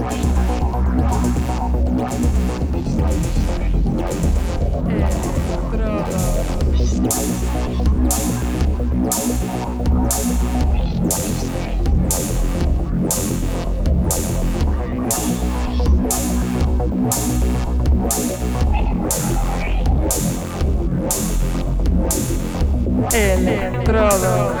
Estrada. Electrodos.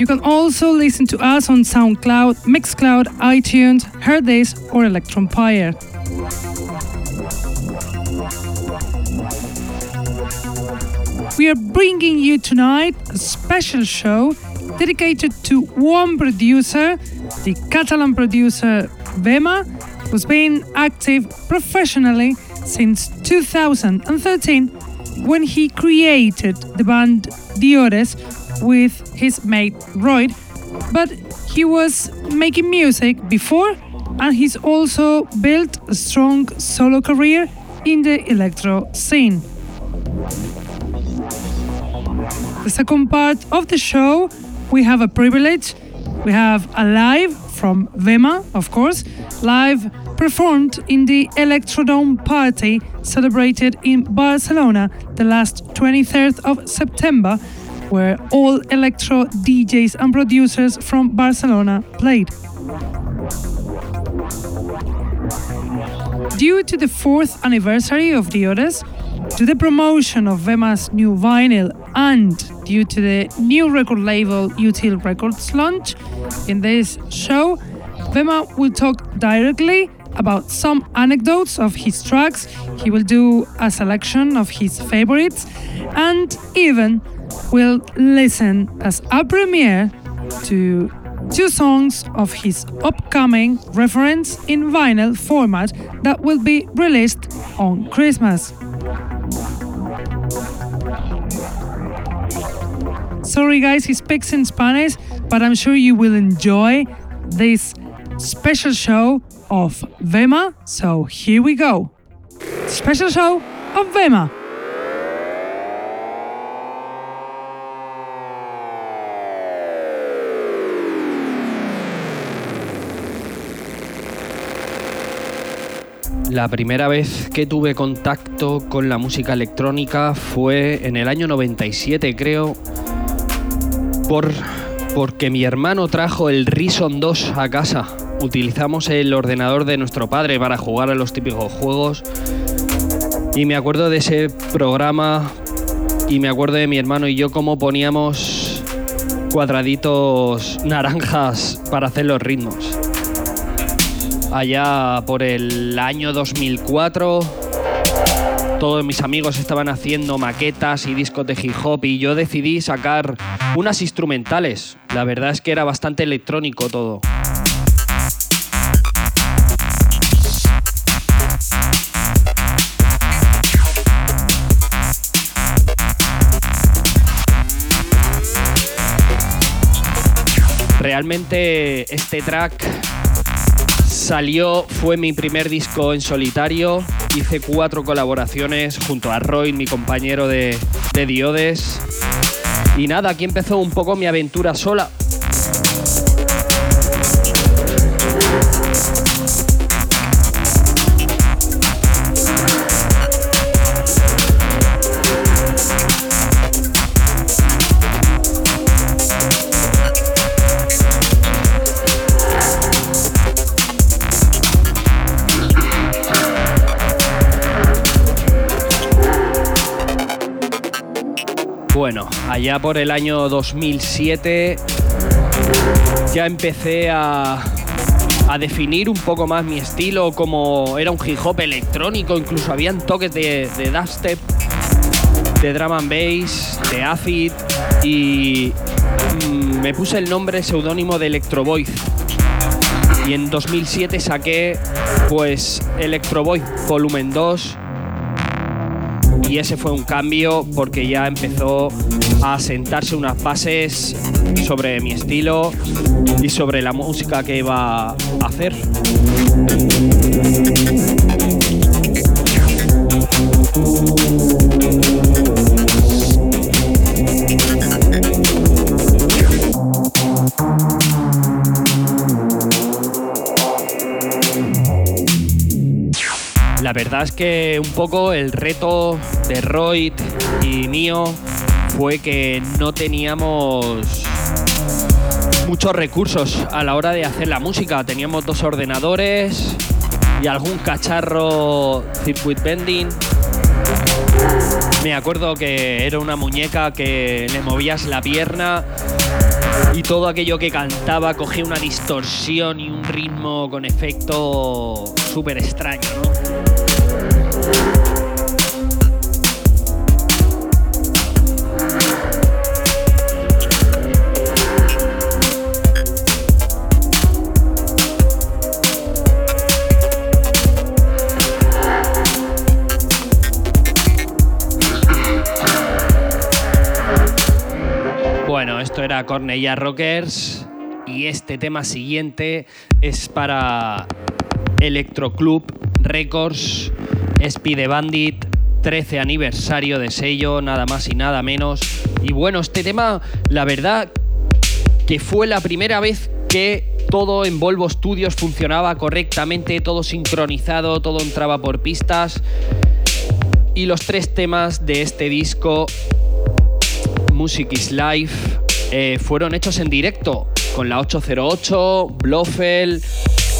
You can also listen to us on SoundCloud, Mixcloud, iTunes, Hearthis, or Electronpire. We are bringing you tonight a special show dedicated to one producer, the Catalan producer Vema, who's been active professionally since 2013 when he created the band Diores with his mate Royd, but he was making music before and he's also built a strong solo career in the electro scene. The second part of the show, we have a privilege. We have a live from Vema, of course, live performed in the Electrodome party celebrated in Barcelona the last 23rd of September where all electro DJs and producers from Barcelona played. Due to the fourth anniversary of Diores, to the promotion of Vema's new vinyl, and due to the new record label Util Records launch, in this show, Vema will talk directly about some anecdotes of his tracks. He will do a selection of his favorites and even will listen as a premiere to two songs of his upcoming reference in vinyl format that will be released on Christmas. Sorry, guys, he speaks in Spanish, but I'm sure you will enjoy this special show of Vema. So here we go. Special show of Vema. La primera vez que tuve contacto con la música electrónica fue en el año 97, creo, por, porque mi hermano trajo el Rison 2 a casa. Utilizamos el ordenador de nuestro padre para jugar a los típicos juegos. Y me acuerdo de ese programa y me acuerdo de mi hermano y yo cómo poníamos cuadraditos naranjas para hacer los ritmos allá por el año 2004. Todos mis amigos estaban haciendo maquetas y discos de hip hop y yo decidí sacar unas instrumentales. La verdad es que era bastante electrónico todo. Realmente este track Salió, fue mi primer disco en solitario. Hice cuatro colaboraciones junto a Roy, mi compañero de, de Diodes. Y nada, aquí empezó un poco mi aventura sola. Bueno, allá por el año 2007 ya empecé a, definir un poco más mi estilo, como era un hip hop electrónico, incluso habían toques de, de dubstep, de drum and bass, de acid y mm, me puse el nombre seudónimo de Electro Voice. Y en 2007 saqué pues Electro Voice Volumen 2 y ese fue un cambio porque ya empezó a sentarse unas bases sobre mi estilo y sobre la música que iba a hacer. La verdad es que un poco el reto de Roy y mío fue que no teníamos muchos recursos a la hora de hacer la música. Teníamos dos ordenadores y algún cacharro circuit bending. Me acuerdo que era una muñeca que le movías la pierna y todo aquello que cantaba cogía una distorsión y un ritmo con efecto súper extraño, ¿no? Era Cornella Rockers y este tema siguiente es para Electro Club Records, Speed Bandit, 13 aniversario de sello, nada más y nada menos. Y bueno, este tema, la verdad que fue la primera vez que todo en Volvo Studios funcionaba correctamente, todo sincronizado, todo entraba por pistas. Y los tres temas de este disco, Music is Life, eh, fueron hechos en directo con la 808, Blofeld,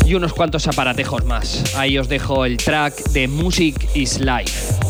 y unos cuantos aparatejos más. Ahí os dejo el track de Music is Life.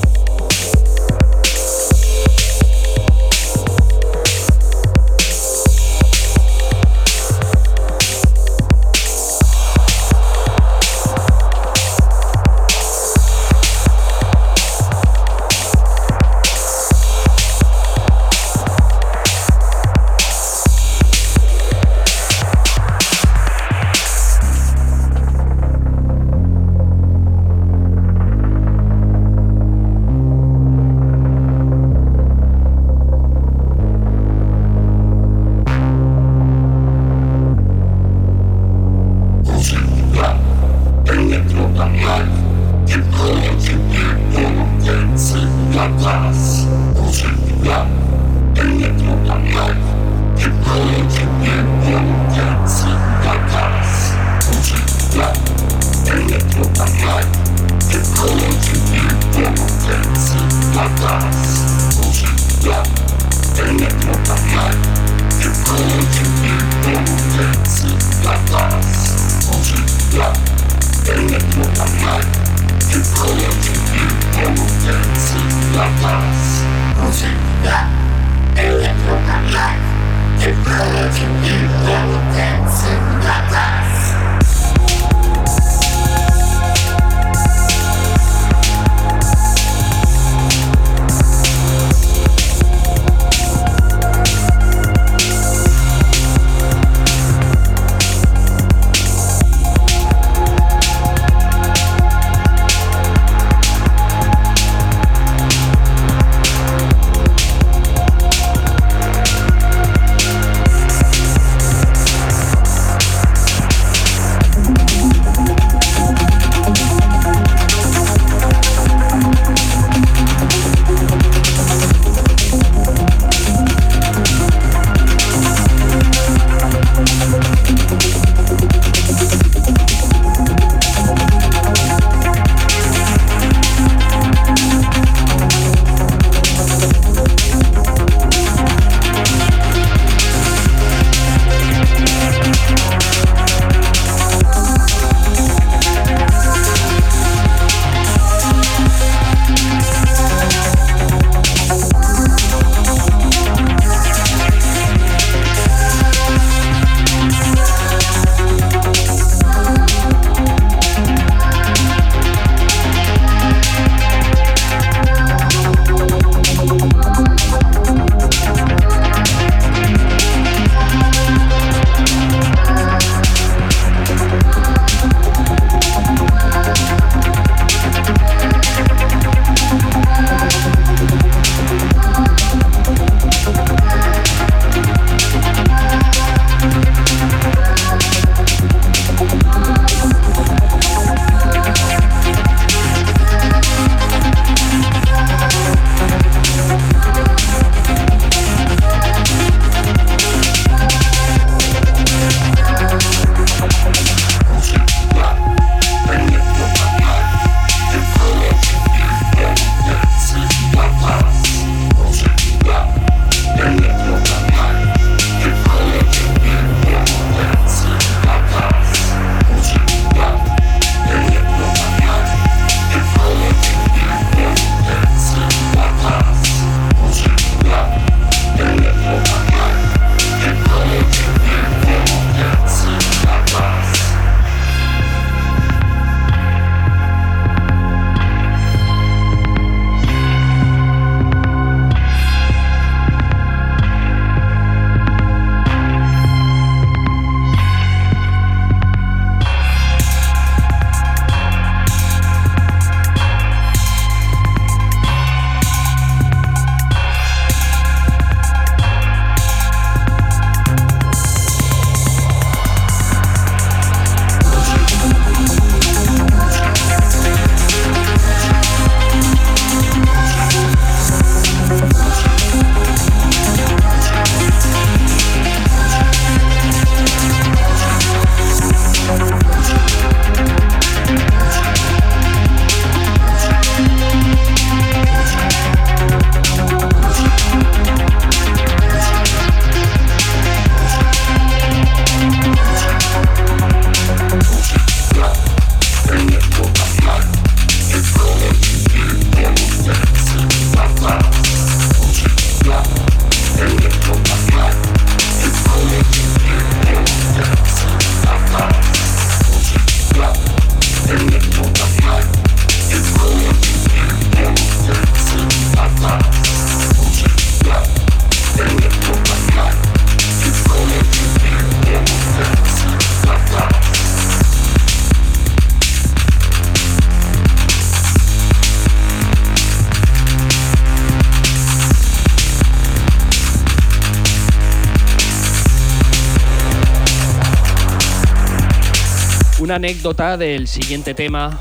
Una anécdota del siguiente tema,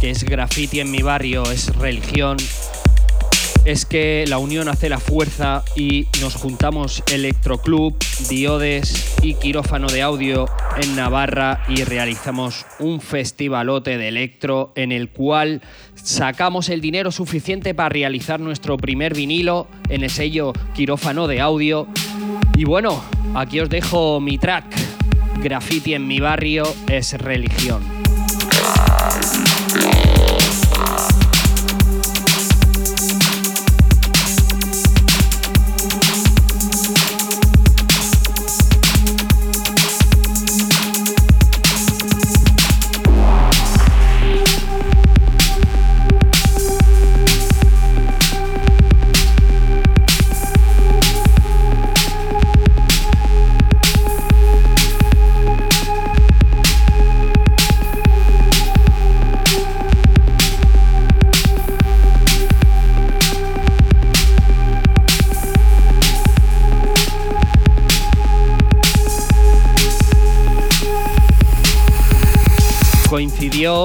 que es graffiti en mi barrio, es religión, es que la unión hace la fuerza y nos juntamos Electroclub, Diodes y Quirófano de Audio en Navarra y realizamos un festivalote de electro en el cual sacamos el dinero suficiente para realizar nuestro primer vinilo en el sello Quirófano de Audio. Y bueno, aquí os dejo mi track. Graffiti en mi barrio es religión.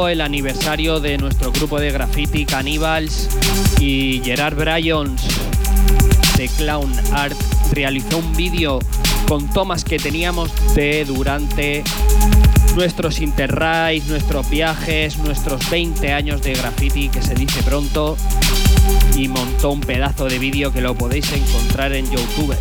El aniversario de nuestro grupo de graffiti Cannibals y Gerard Bryons de Clown Art realizó un vídeo con tomas que teníamos de durante nuestros interrails, nuestros viajes, nuestros 20 años de graffiti que se dice pronto y montó un pedazo de vídeo que lo podéis encontrar en YouTube.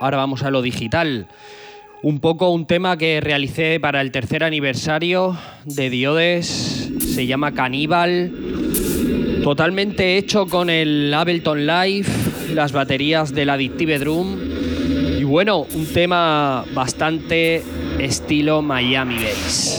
Ahora vamos a lo digital. Un poco un tema que realicé para el tercer aniversario de Diodes, se llama Caníbal, totalmente hecho con el Ableton Live, las baterías del Addictive Drum y bueno, un tema bastante estilo Miami Bass.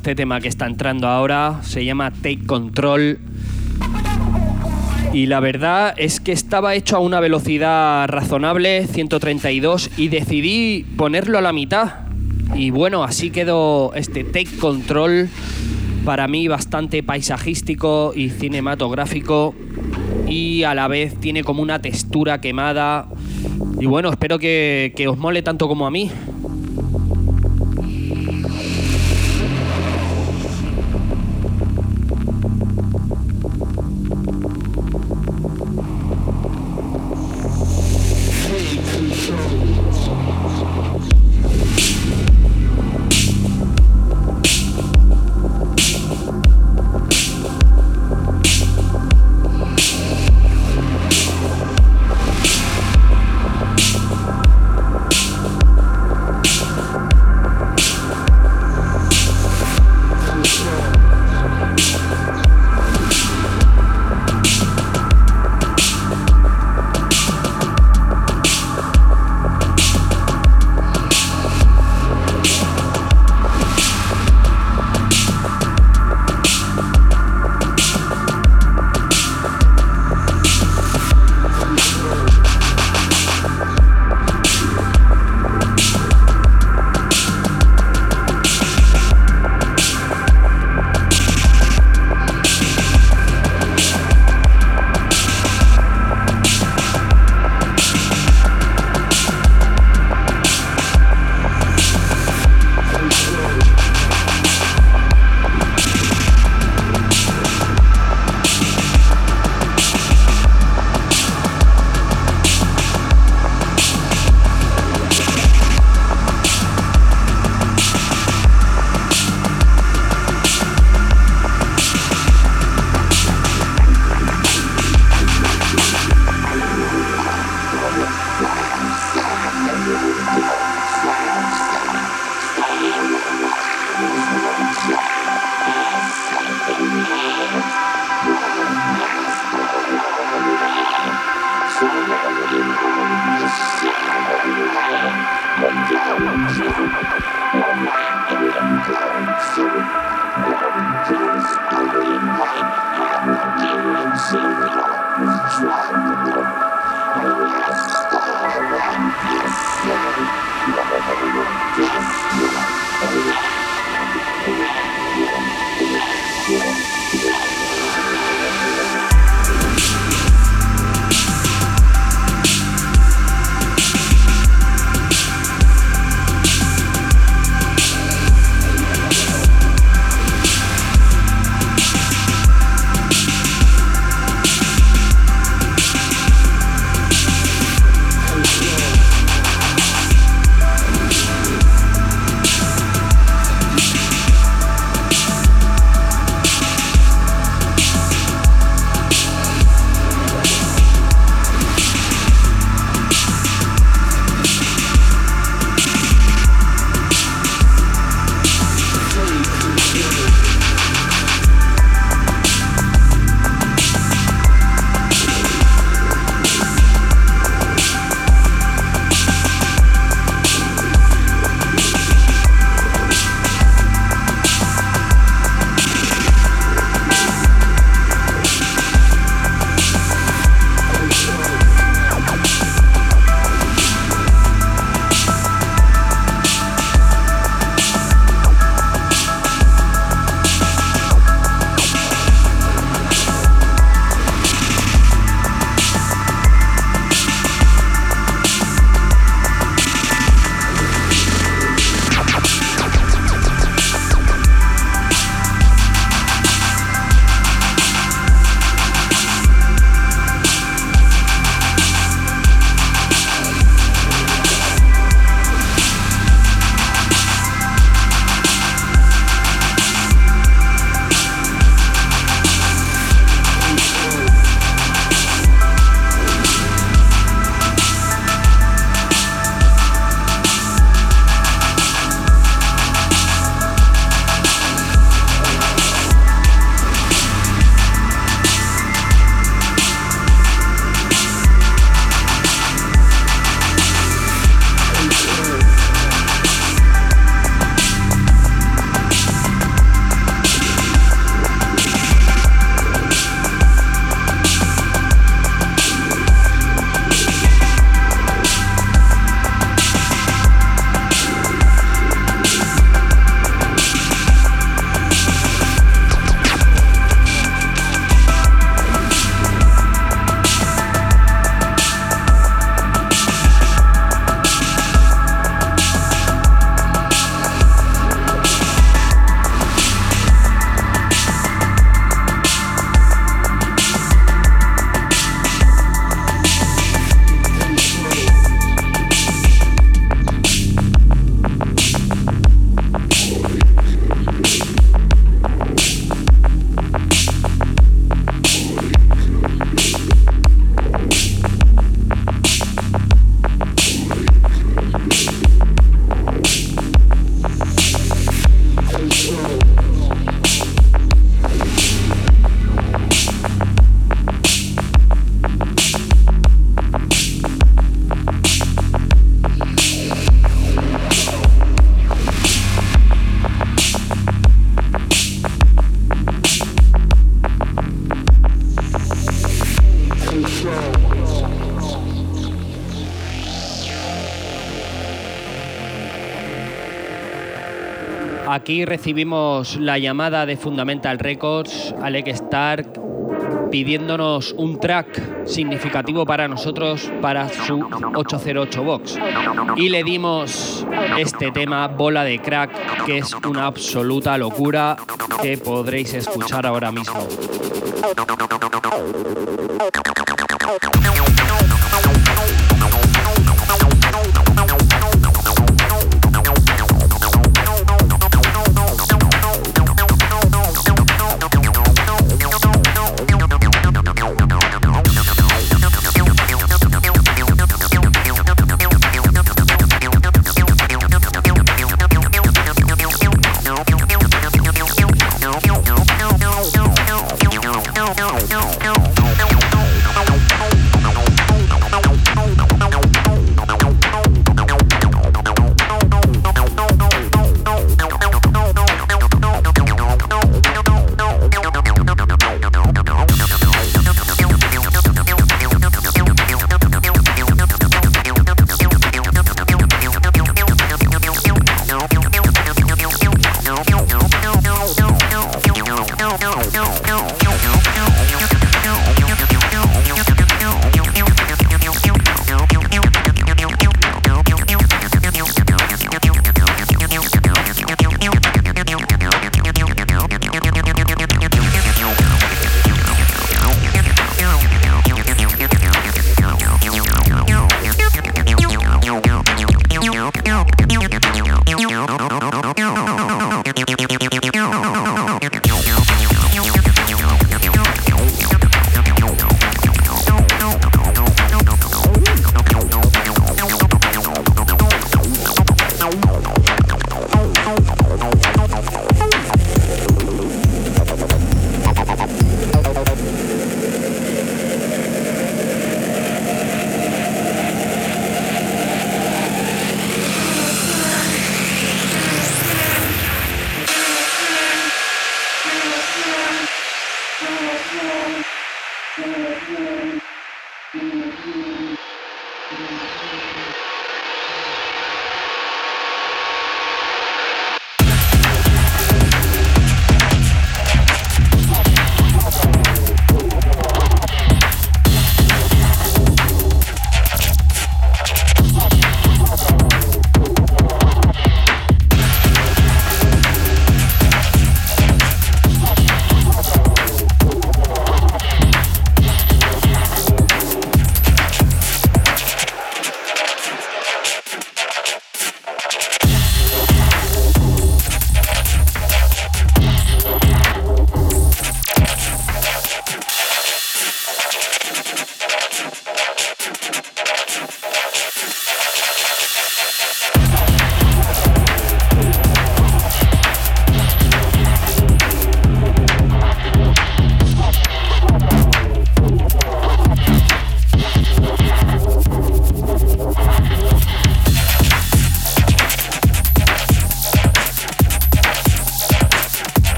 este tema que está entrando ahora se llama Take Control. Y la verdad es que estaba hecho a una velocidad razonable, 132, y decidí ponerlo a la mitad. Y bueno, así quedó este Take Control, para mí bastante paisajístico y cinematográfico, y a la vez tiene como una textura quemada. Y bueno, espero que, os mole tanto como a mí. Aquí recibimos la llamada de Fundamental Records, Alec Stark, pidiéndonos un track significativo para nosotros para su 808 Box. Y le dimos este tema, Bola de Crack, que es una absoluta locura que podréis escuchar ahora mismo.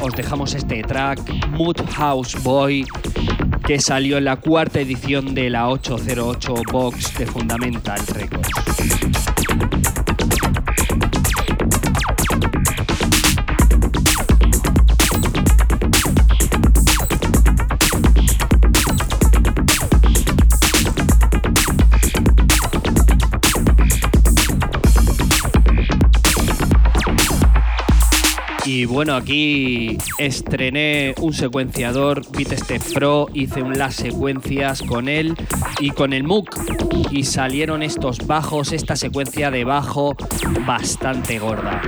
Os dejamos este track, Mood House Boy, que salió en la cuarta edición de la 808 Box de Fundamental Records. Y bueno, aquí estrené un secuenciador BeatStep Pro, hice un las secuencias con él y con el MOOC y salieron estos bajos, esta secuencia de bajo bastante gorda.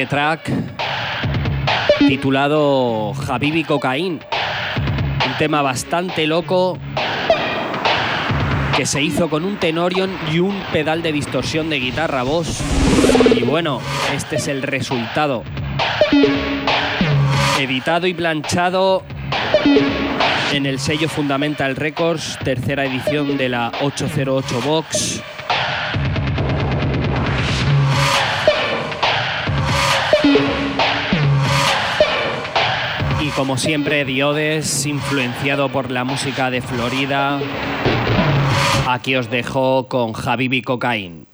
Siguiente track titulado Habibi Cocaín, un tema bastante loco que se hizo con un tenorion y un pedal de distorsión de guitarra voz. Y bueno, este es el resultado. Editado y planchado en el sello Fundamental Records, tercera edición de la 808 Box. Como siempre, Diodes, influenciado por la música de Florida. Aquí os dejo con Habibi Cocaine.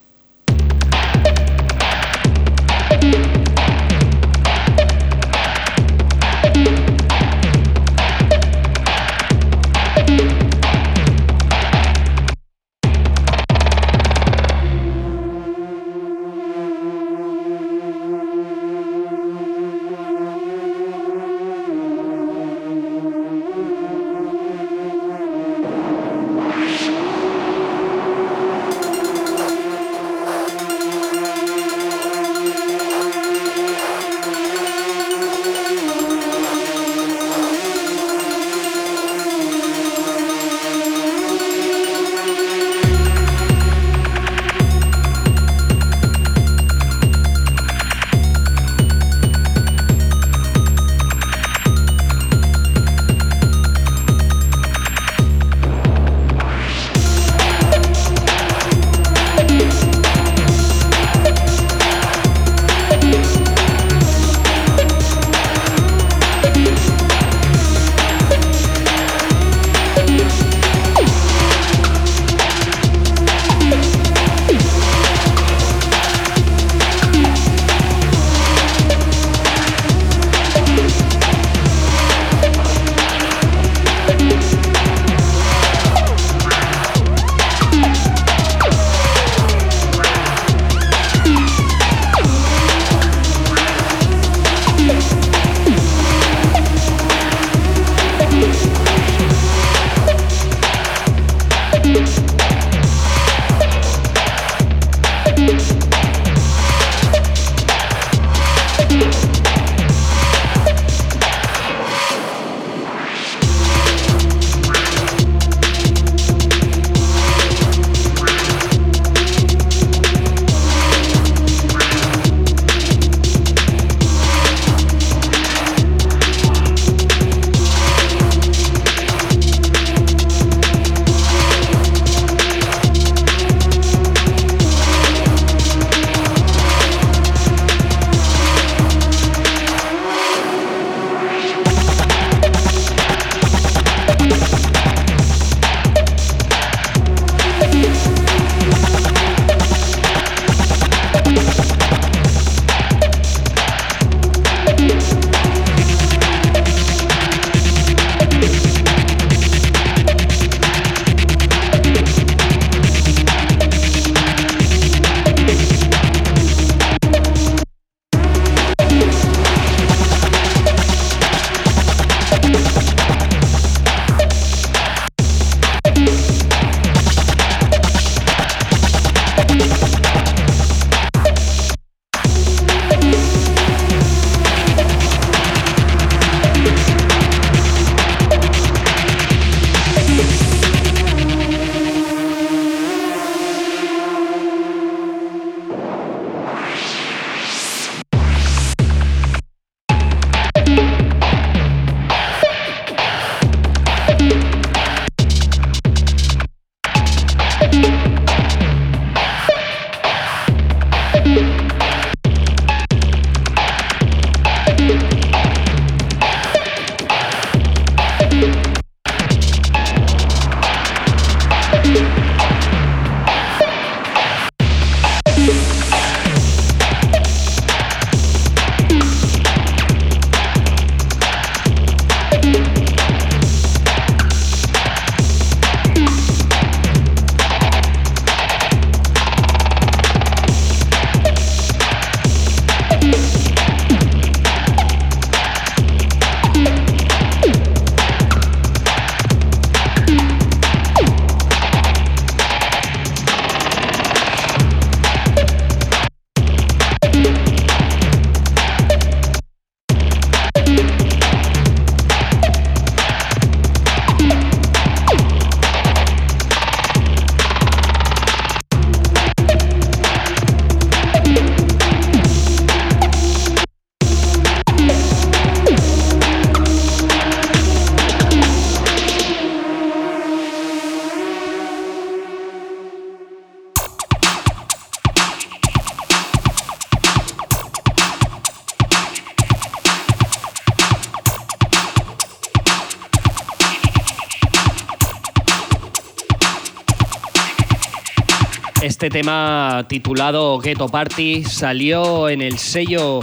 Este tema titulado Ghetto Party salió en el sello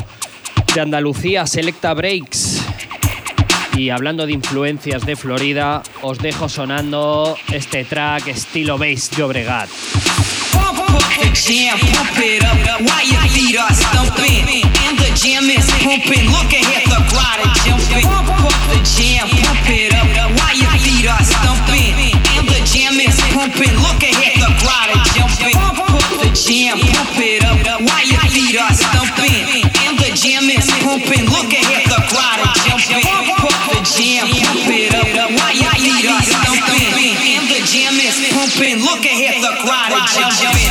de Andalucía Selecta Breaks. Y hablando de influencias de Florida, os dejo sonando este track estilo bass de Obregat. Pumping. Look ahead, the is jumping. Pump the jam, pump it up while your feet are stumping. And the jam is pumping. Look ahead, the is jumping. Pump the jam, pump it up while your feet are stumping. And the jam is pumping. Look ahead, the is jumping.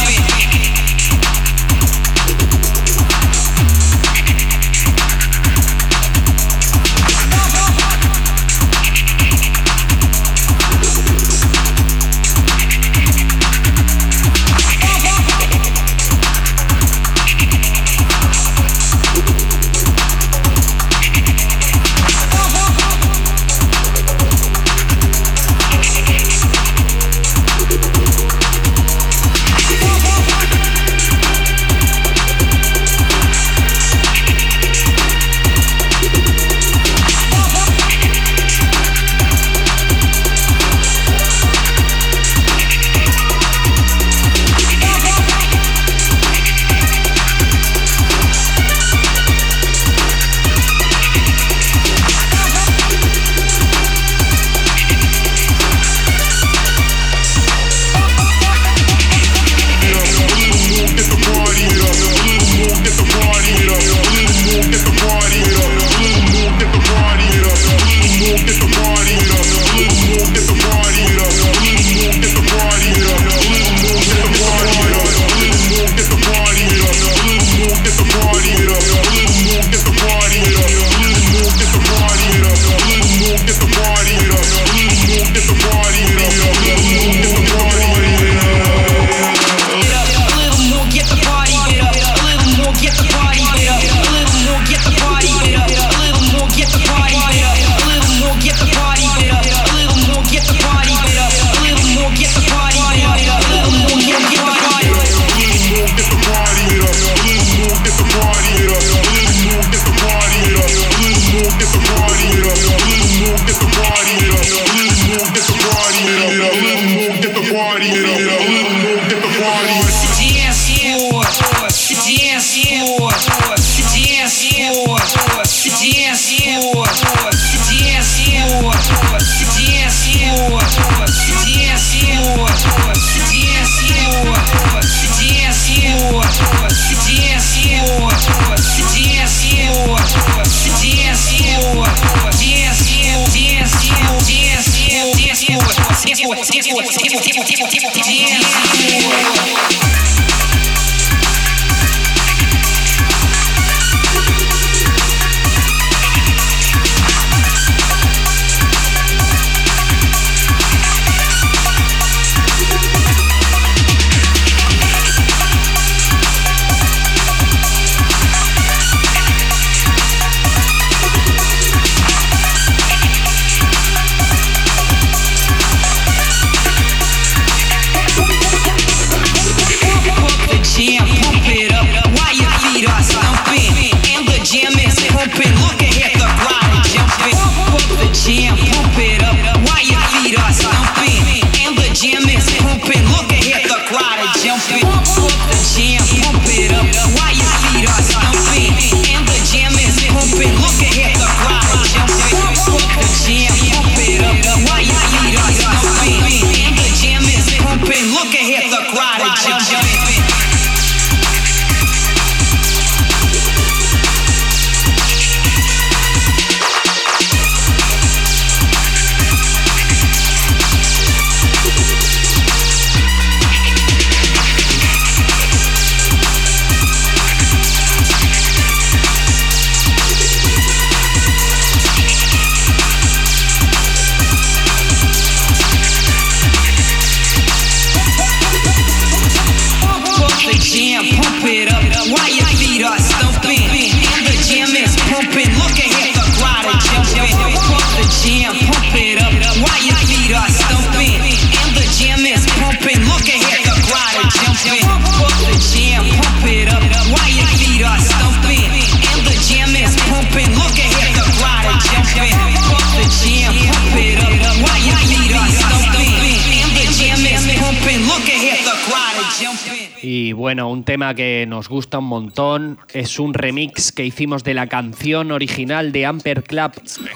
Es un remix que hicimos de la canción original de Amper Club,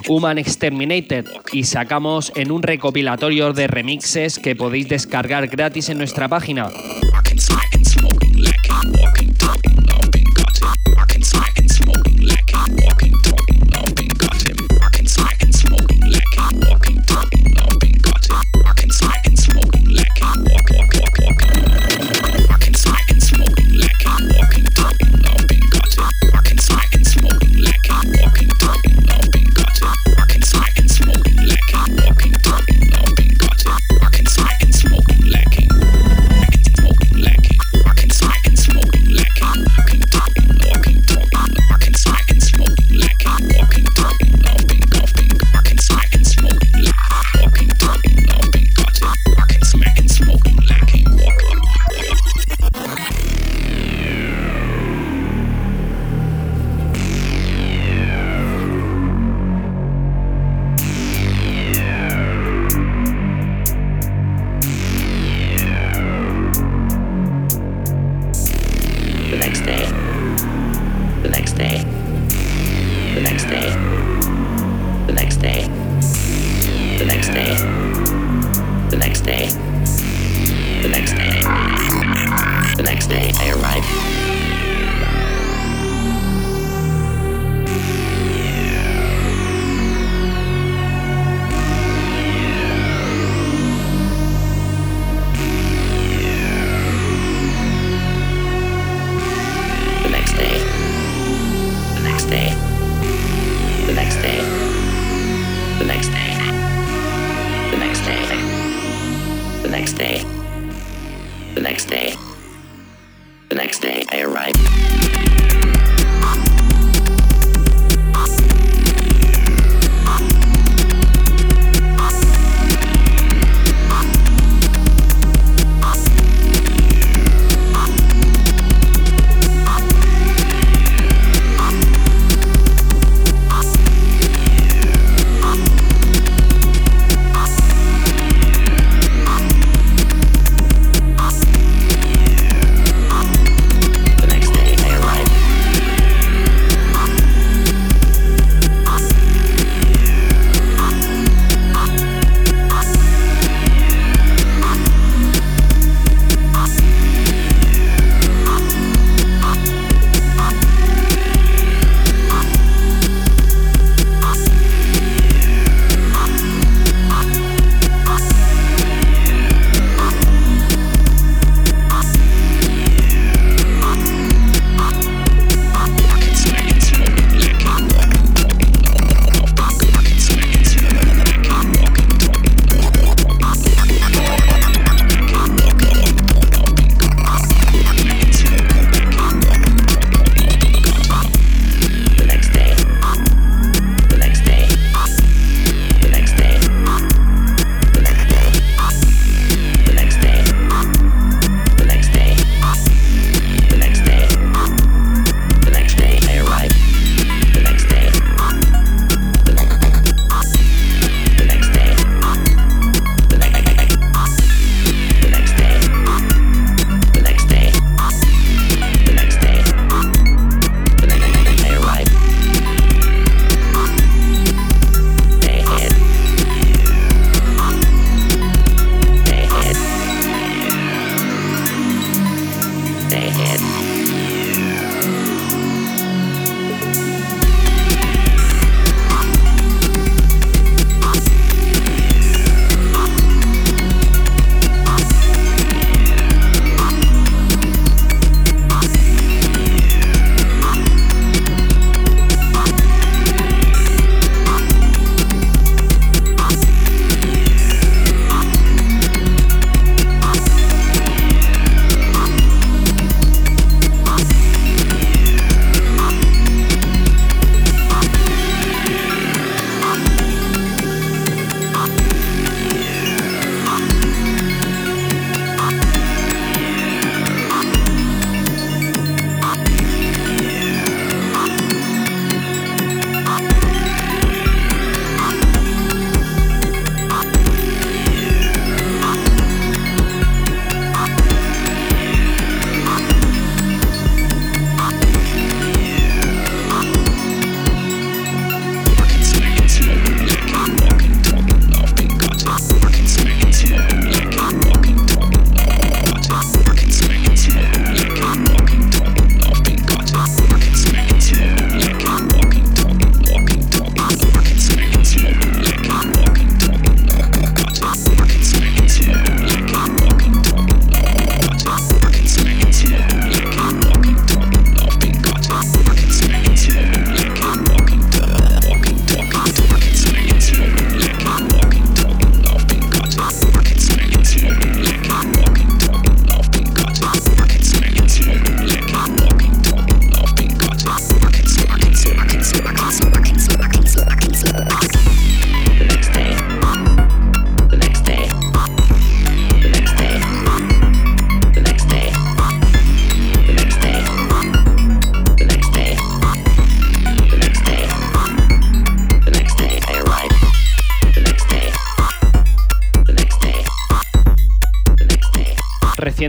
Human Exterminated, y sacamos en un recopilatorio de remixes que podéis descargar gratis en nuestra página.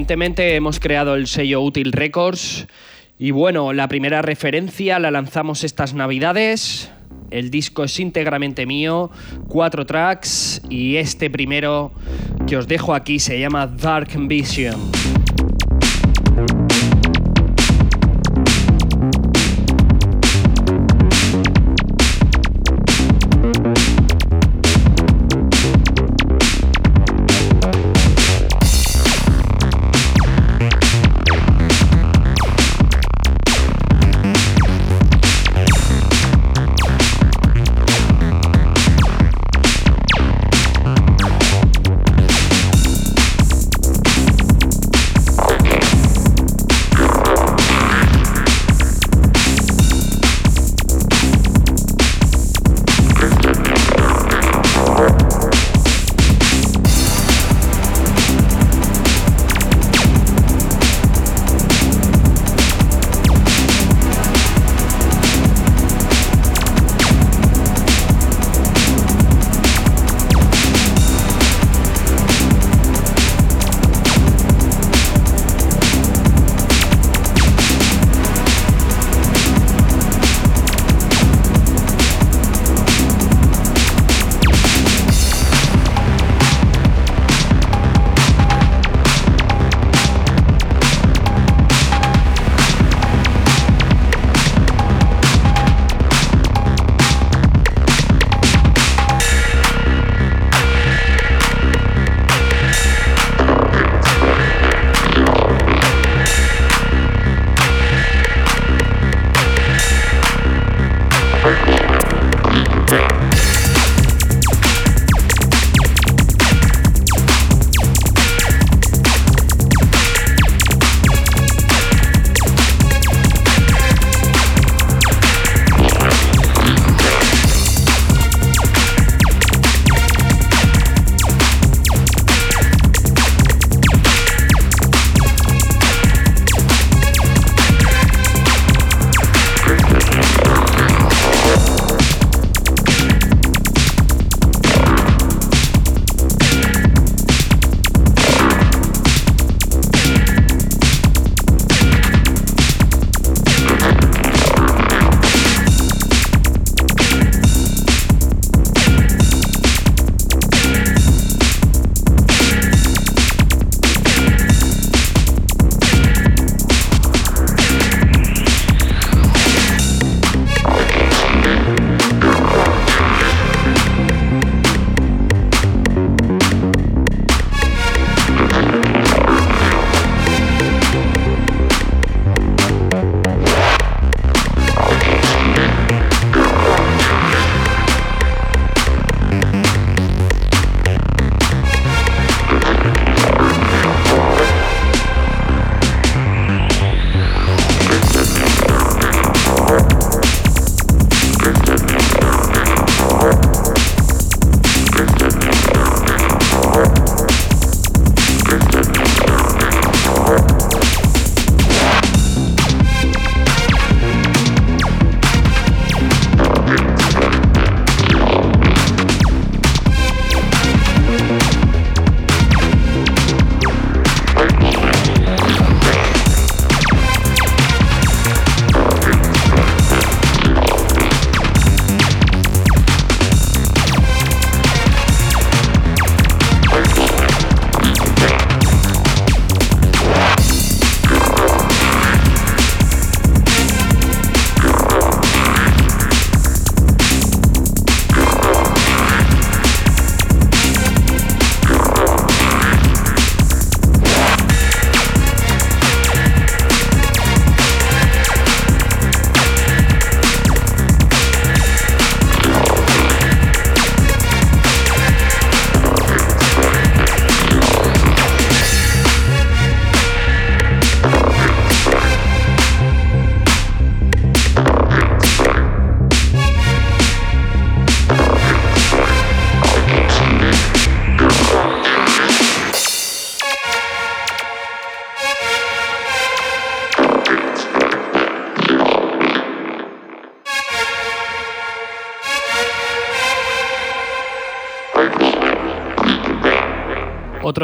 Recientemente hemos creado el sello Util Records y bueno, la primera referencia la lanzamos estas navidades. El disco es íntegramente mío, cuatro tracks y este primero que os dejo aquí se llama Dark Vision.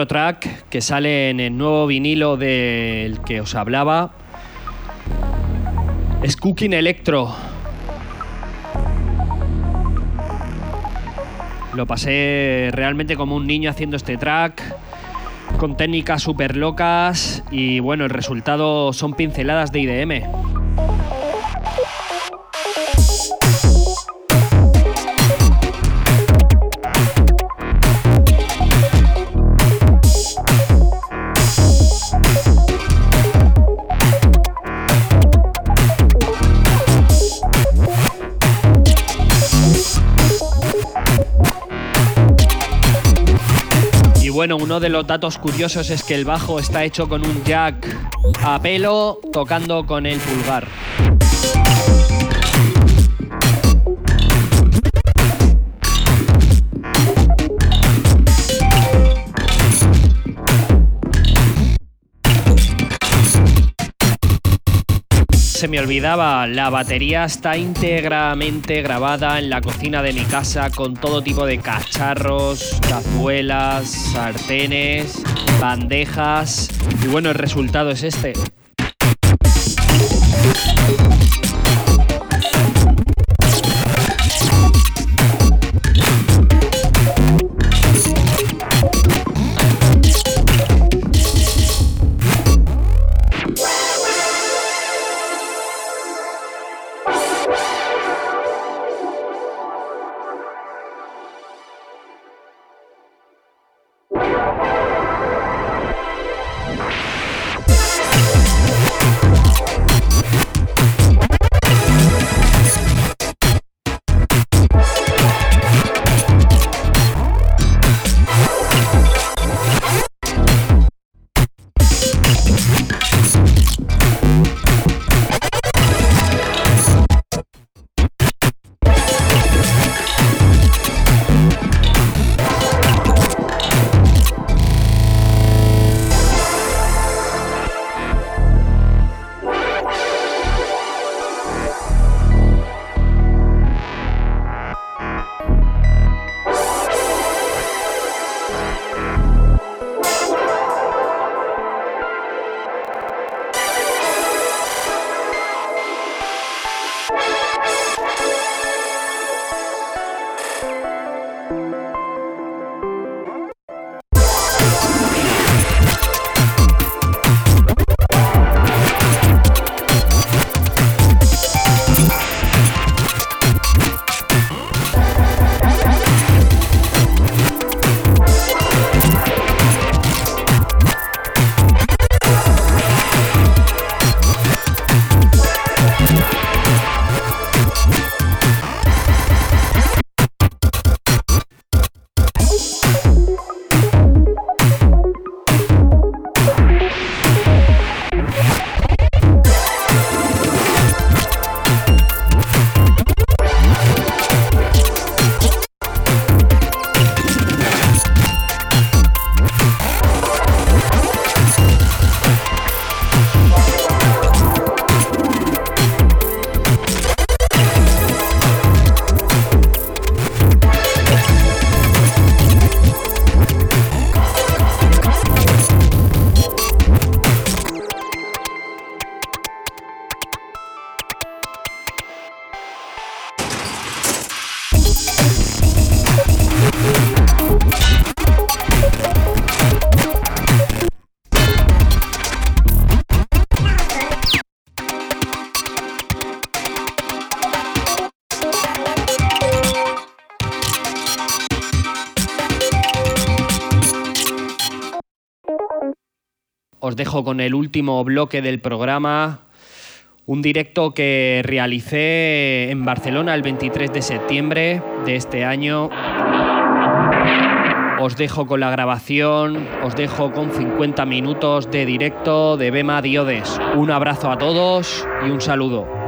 Track que sale en el nuevo vinilo del que os hablaba es Cooking Electro. Lo pasé realmente como un niño haciendo este track, con técnicas súper locas y bueno, el resultado son pinceladas de IDM. Bueno, uno de los datos curiosos es que el bajo está hecho con un jack a pelo tocando con el pulgar. Se me olvidaba, la batería está íntegramente grabada en la cocina de mi casa con todo tipo de cacharros, cazuelas, sartenes, bandejas y bueno, el resultado es este. Dejo con el último bloque del programa, un directo que realicé en Barcelona el 23 de septiembre de este año. Os dejo con la grabación, os dejo con 50 minutos de directo de Bema Diodes. Un abrazo a todos y un saludo.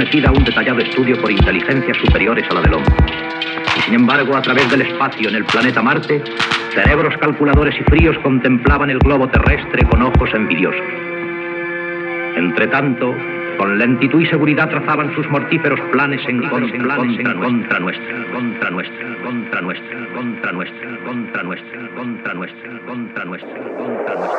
a un detallado estudio por inteligencias superiores a la del hombre. Y sin embargo, a través del espacio en el planeta Marte, cerebros calculadores y fríos contemplaban el globo terrestre con ojos envidiosos. Entre tanto, con lentitud y seguridad trazaban sus mortíferos planes en contra, contra nuestra, contra nuestra, contra nuestra, contra nuestra, contra nuestra, contra nuestra, contra nuestra.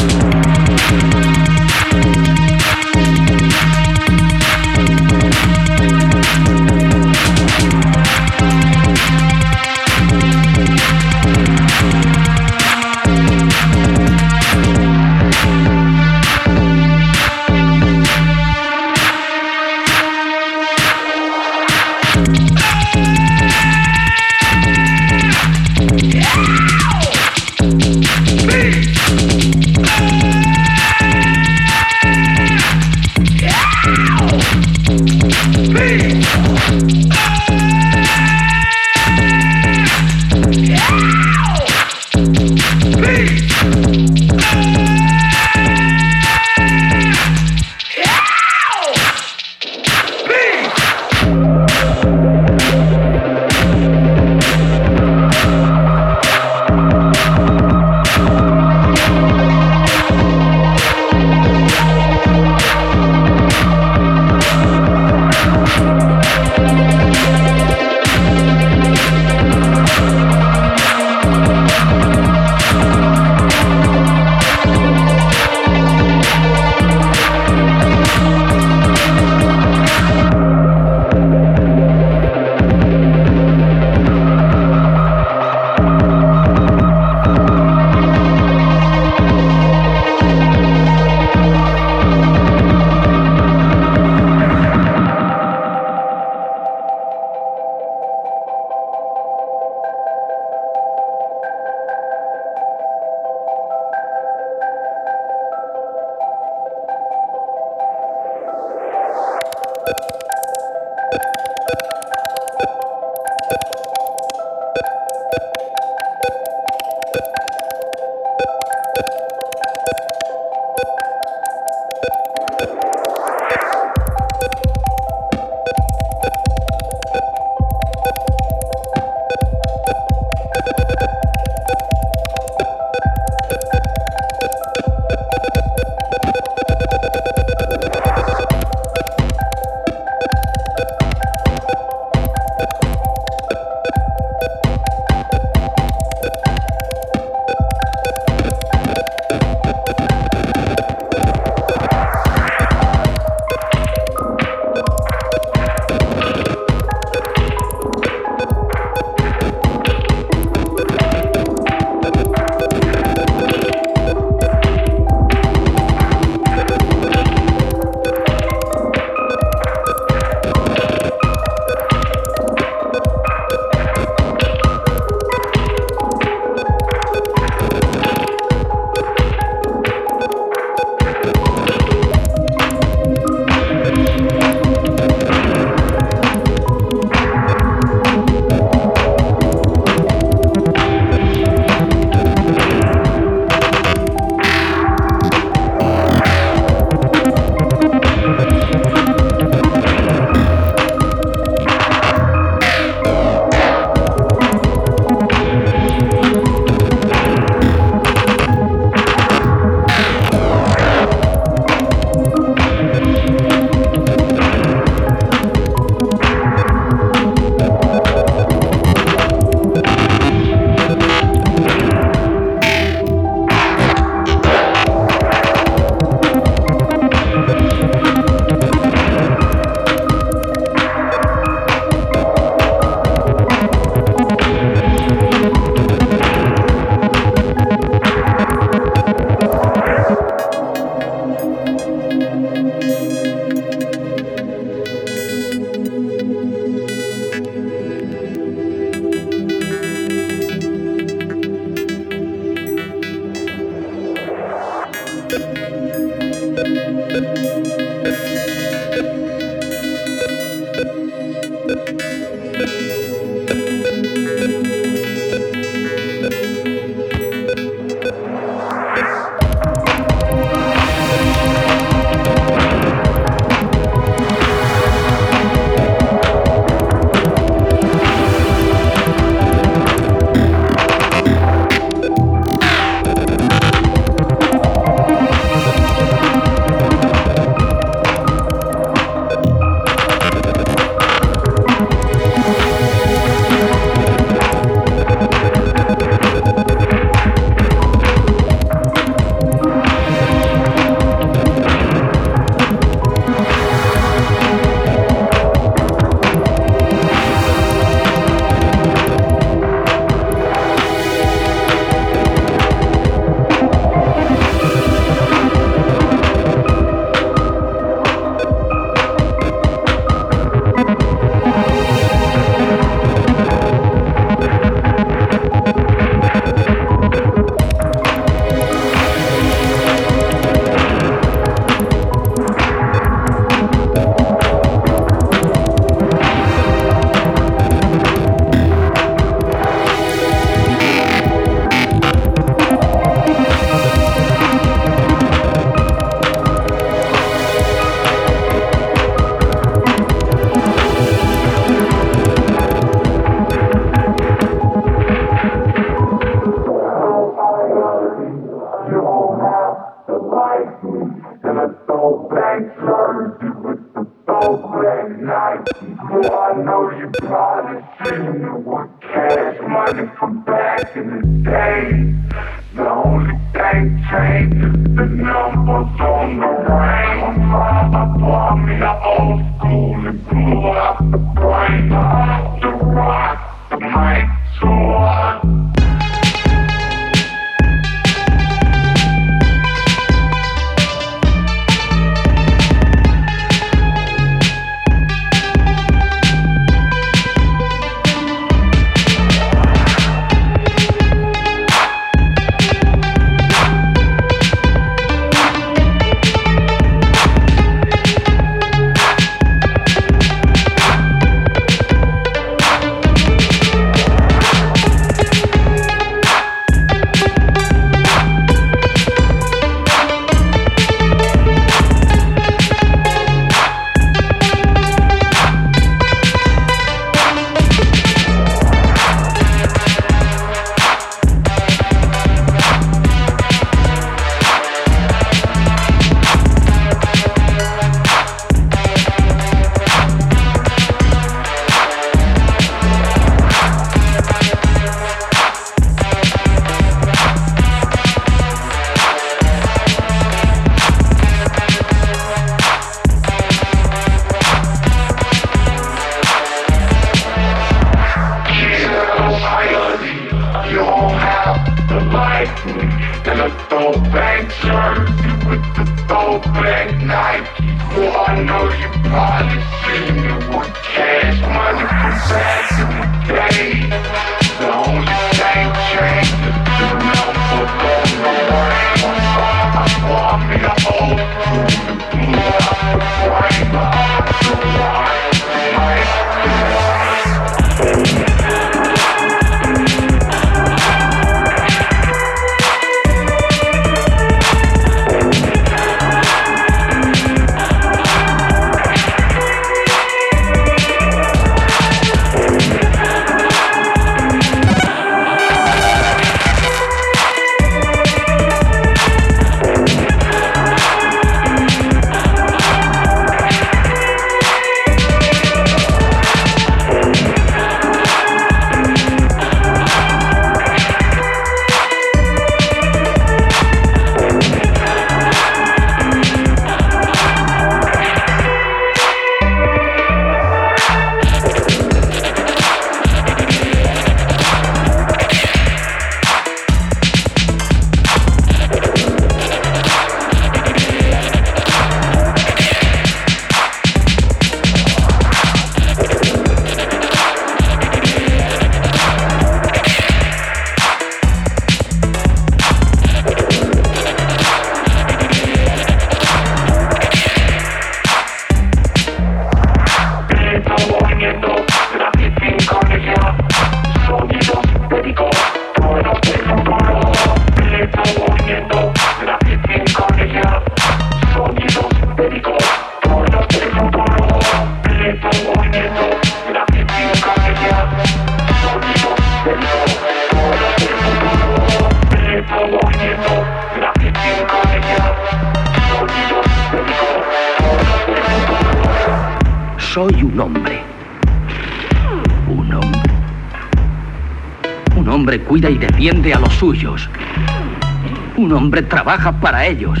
Hombre trabaja para ellos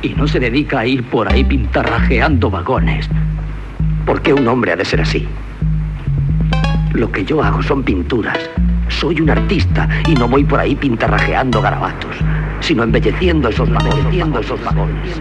y no se dedica a ir por ahí pintarrajeando vagones. ¿Por qué un hombre ha de ser así? Lo que yo hago son pinturas. Soy un artista y no voy por ahí pintarrajeando garabatos, sino embelleciendo esos vagones. Esos vagones.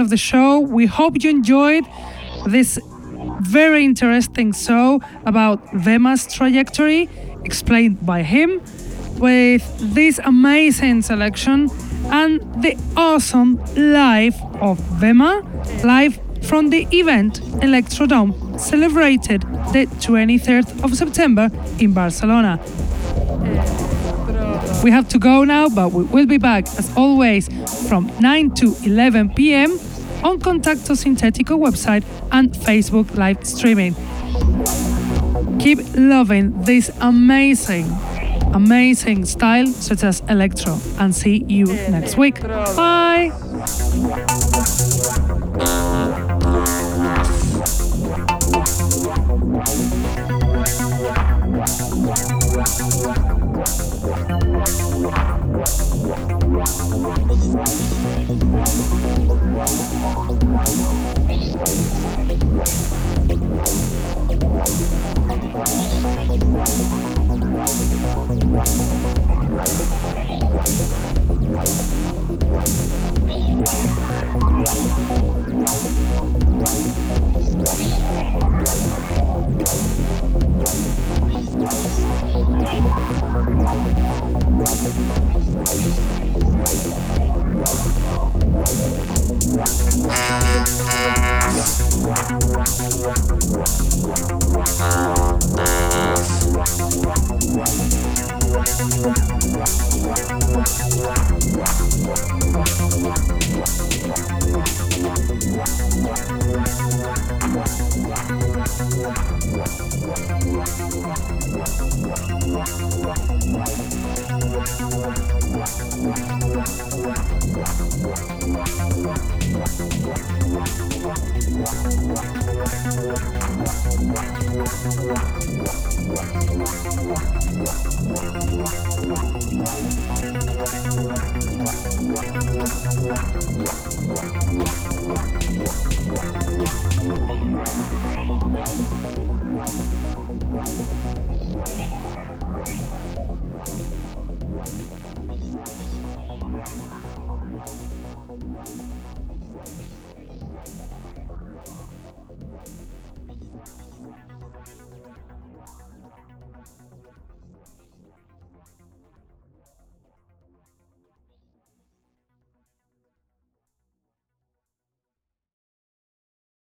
End of the show. We hope you enjoyed this very interesting show about Vema's trajectory, explained by him, with this amazing selection and the awesome live of Vema, live from the event Electrodome, celebrated the 23rd of September in Barcelona. We have to go now, but we will be back as always from 9 to 11 p.m. on Contacto Sintetico website and Facebook live streaming. Keep loving this amazing, amazing style such as electro and see you next week. Bye!